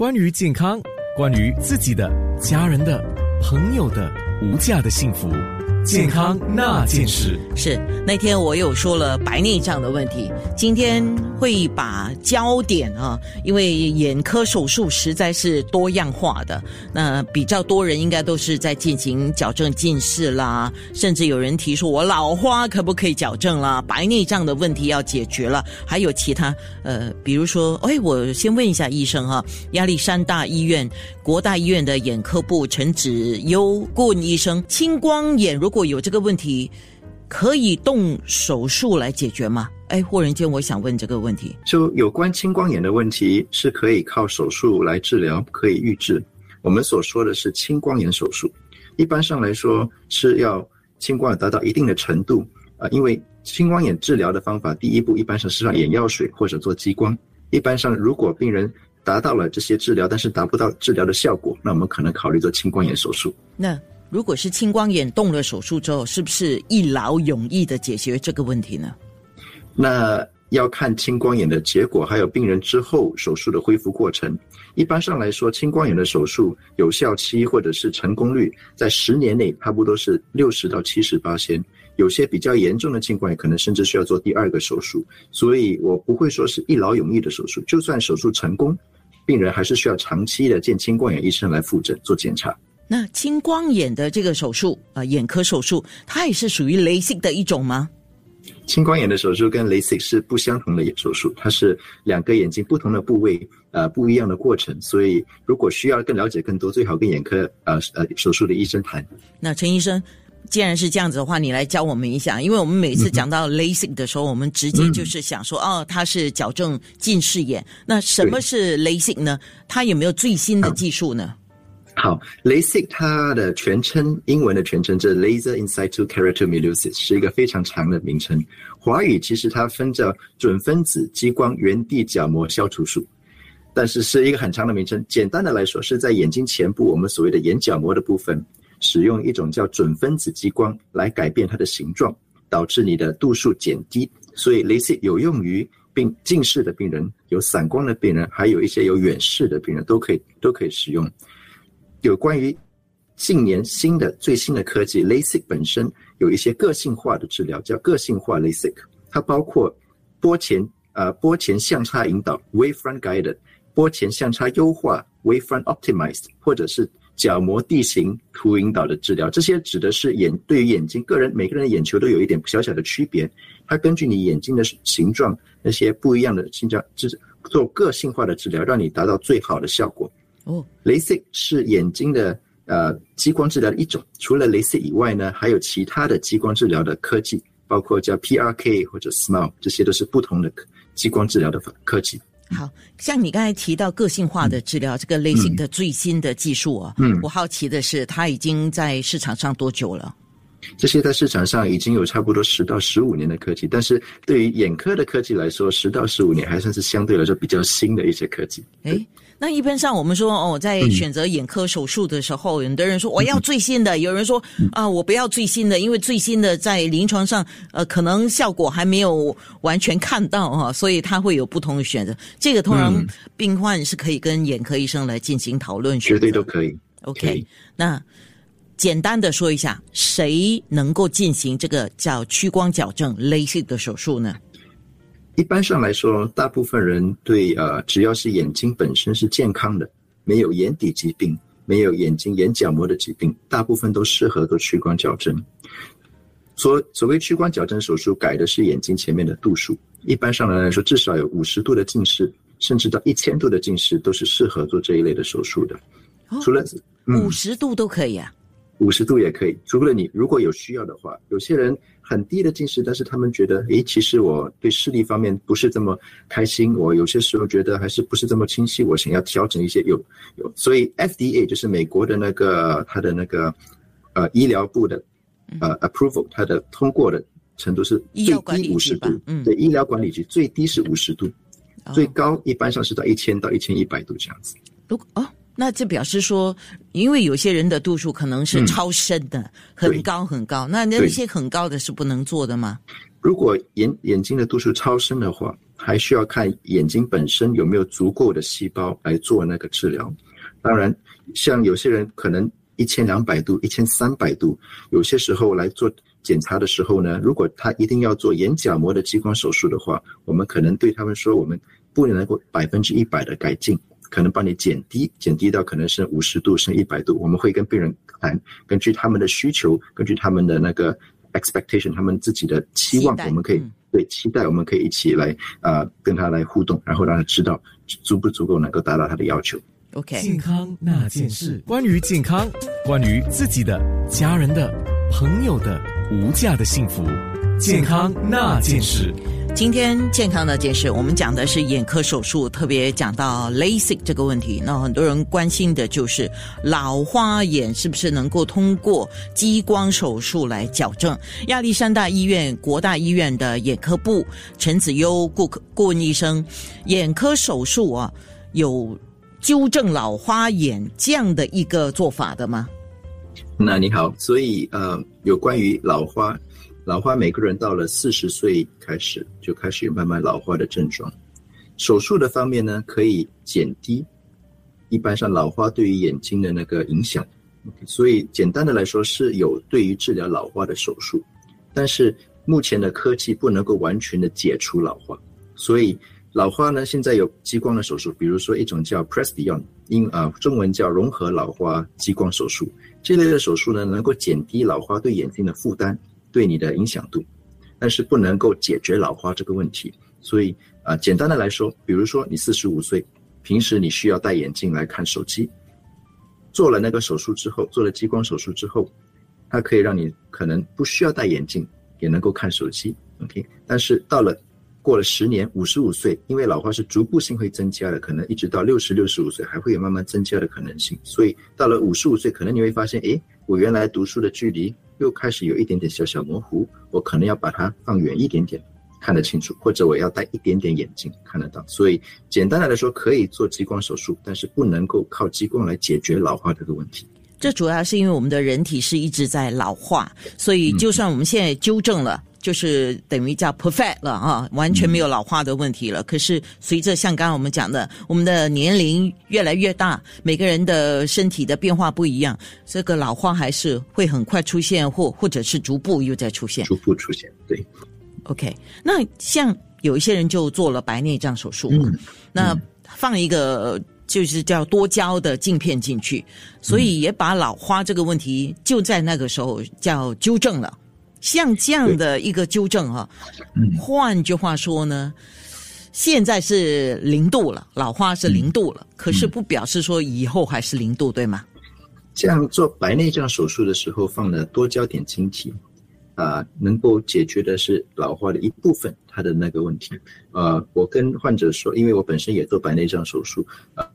关于健康，关于自己的、家人的、朋友的无价的幸福，健康那件事。是那天我有说了白内障的问题，今天会把焦点啊，因为眼科手术实在是多样化的，那比较多人应该都是在进行矫正近视啦，甚至有人提出我老花可不可以矫正啦？白内障的问题要解决了，还有其他呃，比如说，哎，我先问一下医生哈，亚历山大医院国大医院的眼科部陈子优顾问医生，青光眼如果有这个问题。可以动手术来解决吗？哎，忽然间我想问这个问题。就有关青光眼的问题，是可以靠手术来治疗，可以预治。我们所说的是青光眼手术，一般上来说是要青光眼达到一定的程度啊，因为青光眼治疗的方法，第一步一般上是让眼药水或者做激光。一般上，如果病人达到了这些治疗，但是达不到治疗的效果，那我们可能考虑做青光眼手术。那如果是青光眼动了手术之后，是不是一劳永逸的解决这个问题呢？那要看青光眼的结果，还有病人之后手术的恢复过程。一般上来说，青光眼的手术有效期或者是成功率在十年内差不多是六十到七十八先。有些比较严重的青光眼，可能甚至需要做第二个手术。所以我不会说是一劳永逸的手术。就算手术成功，病人还是需要长期的见青光眼医生来复诊做检查。那青光眼的这个手术啊，眼科手术，它也是属于 LASIK 的一种吗？青光眼的手术跟 LASIK 是不相同的眼手术，它是两个眼睛不同的部位，呃，不一样的过程。所以，如果需要更了解更多，最好跟眼科呃呃手术的医生谈。那陈医生，既然是这样子的话，你来教我们一下，因为我们每次讲到 LASIK 的时候，我们直接就是想说，哦，它是矫正近视眼。那什么是 LASIK 呢？它有没有最新的技术呢？好，LASIK 它的全称，英文的全称是 Laser in situ Keratomileusis，是一个非常长的名称。华语其实它分叫准分子激光原地角膜消除术，但是是一个很长的名称。简单的来说，是在眼睛前部我们所谓的眼角膜的部分，使用一种叫准分子激光来改变它的形状，导致你的度数减低。所以 LASIK 有用于病近视的病人、有散光的病人，还有一些有远视的病人都可以都可以使用。有关于近年新的最新的科技，LASIK 本身有一些个性化的治疗，叫个性化 LASIK。它包括波前呃波前相差引导 （Wavefront Guided）、波前相差优化 （Wavefront Optimized） 或者是角膜地形图引导的治疗。这些指的是眼对于眼睛个人每个人的眼球都有一点小小的区别，它根据你眼睛的形状那些不一样的形状，就是做个性化的治疗，让你达到最好的效果。哦，LASIK 是眼睛的呃激光治疗的一种。除了 LASIK 以外呢，还有其他的激光治疗的科技，包括叫 PRK 或者 SMILE，这些都是不同的激光治疗的科技。好像你刚才提到个性化的治疗，这个 LASIK 的最新的技术啊，嗯，我好奇的是，它已经在市场上多久了？这些在市场上已经有差不多十到十五年的科技，但是对于眼科的科技来说，十到十五年还算是相对来说比较新的一些科技。哎。那一般上，我们说哦，在选择眼科手术的时候，有的人说我要最新的，有人说啊，我不要最新的，因为最新的在临床上呃，可能效果还没有完全看到哈，所以他会有不同的选择。这个通常病患是可以跟眼科医生来进行讨论，绝对都可以。OK，那简单的说一下，谁能够进行这个叫屈光矫正 LASIK 的手术呢？一般上来说，大部分人对呃，只要是眼睛本身是健康的，没有眼底疾病，没有眼睛眼角膜的疾病，大部分都适合做屈光矫正。所所谓屈光矫正手术，改的是眼睛前面的度数。一般上来说，至少有五十度的近视，甚至到一千度的近视，都是适合做这一类的手术的。除了五十度都可以啊，五十度也可以。除了你如果有需要的话，有些人。很低的近视，但是他们觉得，诶，其实我对视力方面不是这么开心。我有些时候觉得还是不是这么清晰，我想要调整一些。有有，所以 FDA 就是美国的那个它的那个呃医疗部的呃 approval，它的通过的程度是最低五十度。嗯，对，医疗管理局最低是五十度，最高一般上是到一千到一千一百度这样子。如果哦。那这表示说，因为有些人的度数可能是超深的，很高很高，那那些很高的是不能做的吗？如果眼眼睛的度数超深的话，还需要看眼睛本身有没有足够的细胞来做那个治疗。当然，像有些人可能一千两百度、一千三百度，有些时候来做检查的时候呢，如果他一定要做眼角膜的激光手术的话，我们可能对他们说，我们不能够百分之一百的改进，可能帮你减低，减低到可能是五十度、甚一百度。我们会跟病人谈，根据他们的需求，根据他们的那个 expectation，他们自己的期望，我们可以。对，期待我们可以一起来啊，跟他来互动，然后让他知道足不足够能够达到他的要求。OK，健康那件事，关于健康，关于自己的、家人的、朋友的无价的幸福，健康那件事。今天健康的件事，我们讲的是眼科手术，特别讲到 LASIK 这个问题。那很多人关心的就是老花眼是不是能够通过激光手术来矫正？亚历山大医院国大医院的眼科部陈子优顾顾问医生，眼科手术啊，有纠正老花眼这样的一个做法的吗？那你好，所以呃，有关于老花。老花，每个人到了四十岁开始就开始有慢慢老化的症状。手术的方面呢，可以减低一般上老花对于眼睛的那个影响。所以简单的来说，是有对于治疗老花的手术。但是目前的科技不能够完全的解除老花，所以老花呢，现在有激光的手术，比如说一种叫 Presbyon，英啊中文叫融合老花激光手术。这类的手术呢，能够减低老花对眼睛的负担。对你的影响度，但是不能够解决老花这个问题。所以啊，简单的来说，比如说你四十五岁，平时你需要戴眼镜来看手机，做了那个手术之后，做了激光手术之后，它可以让你可能不需要戴眼镜也能够看手机。OK，但是到了过了十年，五十五岁，因为老花是逐步性会增加的，可能一直到六十六十五岁还会有慢慢增加的可能性。所以到了五十五岁，可能你会发现，诶，我原来读书的距离。又开始有一点点小小模糊，我可能要把它放远一点点，看得清楚，或者我要戴一点点眼镜看得到。所以简单的来说，可以做激光手术，但是不能够靠激光来解决老化这个问题。这主要是因为我们的人体是一直在老化，所以就算我们现在纠正了。就是等于叫 perfect 了啊，完全没有老化的问题了。可是随着像刚刚我们讲的，我们的年龄越来越大，每个人的身体的变化不一样，这个老化还是会很快出现，或或者是逐步又在出现。逐步出现，对。OK，那像有一些人就做了白内障手术，那放一个就是叫多焦的镜片进去，所以也把老花这个问题就在那个时候叫纠正了。像这样的一个纠正哈，换句话说呢，现在是零度了，老花是零度了，可是不表示说以后还是零度，对吗？这样做白内障手术的时候放了多焦点晶体，啊，能够解决的是老花的一部分它的那个问题。呃，我跟患者说，因为我本身也做白内障手术，啊，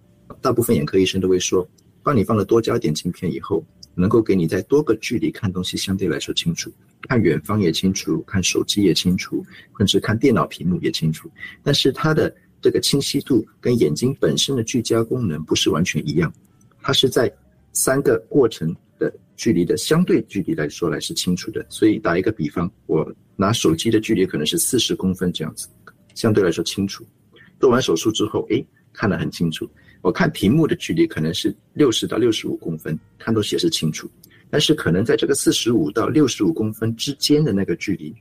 大部分眼科医生都会说，帮你放了多焦点镜片以后。能够给你在多个距离看东西相对来说清楚，看远方也清楚，看手机也清楚，甚至看电脑屏幕也清楚。但是它的这个清晰度跟眼睛本身的聚焦功能不是完全一样，它是在三个过程的距离的相对距离来说来是清楚的。所以打一个比方，我拿手机的距离可能是四十公分这样子，相对来说清楚。做完手术之后，诶，看得很清楚。我看屏幕的距离可能是六十到六十五公分，看都显示清楚。但是可能在这个四十五到六十五公分之间的那个距离，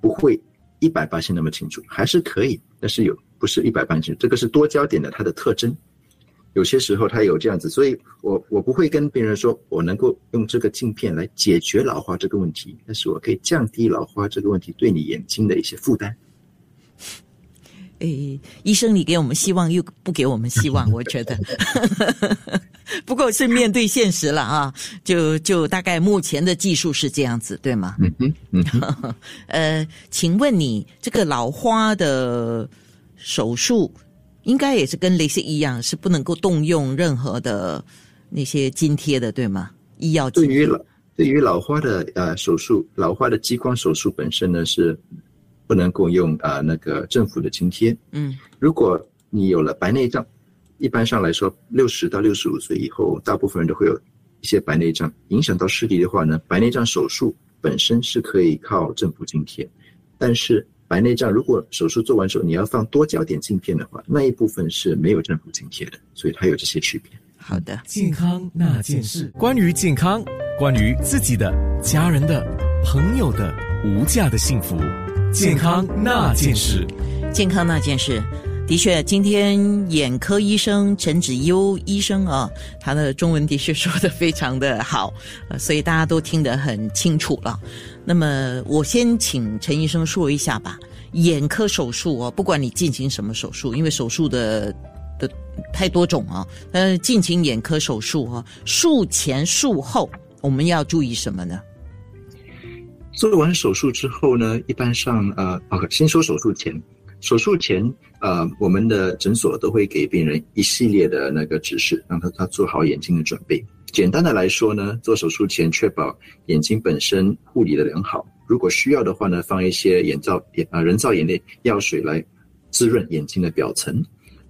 不会一百八十那么清楚，还是可以，但是有不是一百八十。这个是多焦点的它的特征，有些时候它有这样子，所以我我不会跟别人说我能够用这个镜片来解决老花这个问题，但是我可以降低老花这个问题对你眼睛的一些负担。诶，医生，你给我们希望又不给我们希望，我觉得，不过是面对现实了啊，就就大概目前的技术是这样子，对吗？嗯哼，嗯，呃，请问你这个老花的手术，应该也是跟雷士一样，是不能够动用任何的那些津贴的，对吗？医药对于老对于老花的呃手术，老花的激光手术本身呢是。不能够用啊那个政府的津贴。嗯，如果你有了白内障，一般上来说，六十到六十五岁以后，大部分人都会有一些白内障，影响到视力的话呢，白内障手术本身是可以靠政府津贴，但是白内障如果手术做完之后你要放多角点镜片的话，那一部分是没有政府津贴的，所以它有这些区别。好的，健康那件事，关于健康，关于自己的、家人的、朋友的无价的幸福，健康那件事，健康那件事。的确，今天眼科医生陈子优医生啊，他的中文的确说的非常的好，所以大家都听得很清楚了。那么，我先请陈医生说一下吧。眼科手术哦，不管你进行什么手术，因为手术的的太多种啊，呃，进行眼科手术啊，术前术后我们要注意什么呢？做完手术之后呢，一般上呃哦先说手术前。手术前，呃，我们的诊所都会给病人一系列的那个指示，让他他做好眼睛的准备。简单的来说呢，做手术前确保眼睛本身护理的良好，如果需要的话呢，放一些眼造眼啊人造眼泪药水来滋润眼睛的表层。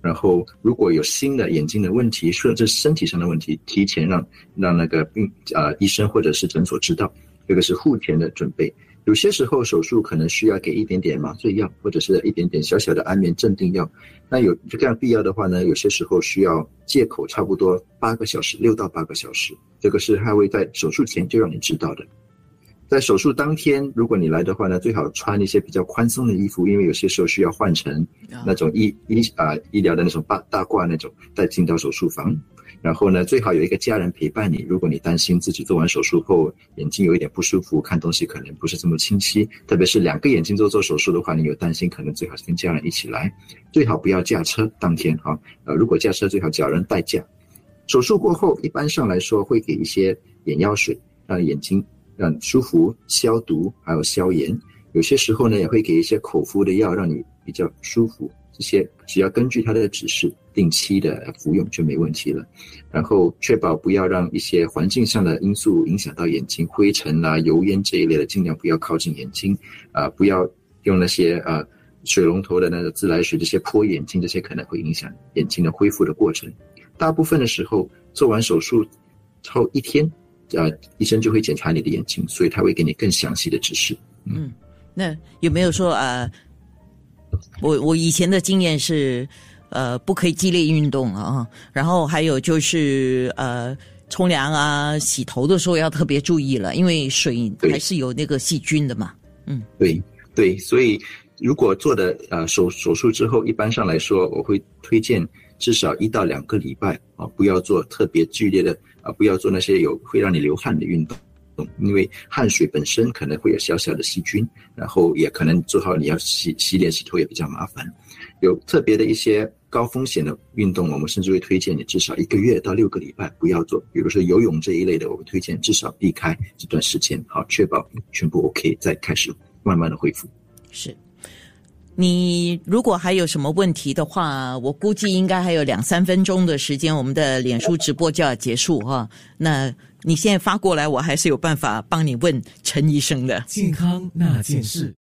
然后如果有新的眼睛的问题，甚至身体上的问题，提前让让那个病啊医生或者是诊所知道，这个是护前的准备。有些时候手术可能需要给一点点麻醉药，或者是一点点小小的安眠镇定药。那有这样必要的话呢，有些时候需要借口差不多八个小时，六到八个小时。这个是他会在手术前就让你知道的。在手术当天，如果你来的话呢，最好穿一些比较宽松的衣服，因为有些时候需要换成那种医医啊医疗的那种大大褂那种，再进到手术房。然后呢，最好有一个家人陪伴你。如果你担心自己做完手术后眼睛有一点不舒服，看东西可能不是这么清晰，特别是两个眼睛都做手术的话，你有担心，可能最好是跟家人一起来。最好不要驾车当天哈，呃，如果驾车最好找人代驾。手术过后，一般上来说会给一些眼药水，让眼睛让舒服、消毒还有消炎。有些时候呢，也会给一些口服的药，让你比较舒服。这些只要根据他的指示。定期的服用就没问题了，然后确保不要让一些环境上的因素影响到眼睛，灰尘啊、油烟这一类的，尽量不要靠近眼睛，啊，不要用那些呃水龙头的那个自来水这些泼眼睛，这些可能会影响眼睛的恢复的过程。大部分的时候做完手术后一天，呃，医生就会检查你的眼睛，所以他会给你更详细的指示。嗯，那有没有说呃，我我以前的经验是。呃，不可以激烈运动啊，然后还有就是呃，冲凉啊、洗头的时候要特别注意了，因为水还是有那个细菌的嘛。嗯，对对，所以如果做的呃手手术之后，一般上来说，我会推荐至少一到两个礼拜啊，不要做特别剧烈的啊，不要做那些有会让你流汗的运动，因为汗水本身可能会有小小的细菌，然后也可能做好你要洗洗脸、洗头也比较麻烦，有特别的一些。高风险的运动，我们甚至会推荐你至少一个月到六个礼拜不要做。比如说游泳这一类的，我们推荐至少避开这段时间，好确保全部 OK，再开始慢慢的恢复。是，你如果还有什么问题的话，我估计应该还有两三分钟的时间，我们的脸书直播就要结束哈。那你现在发过来，我还是有办法帮你问陈医生的健康那件事。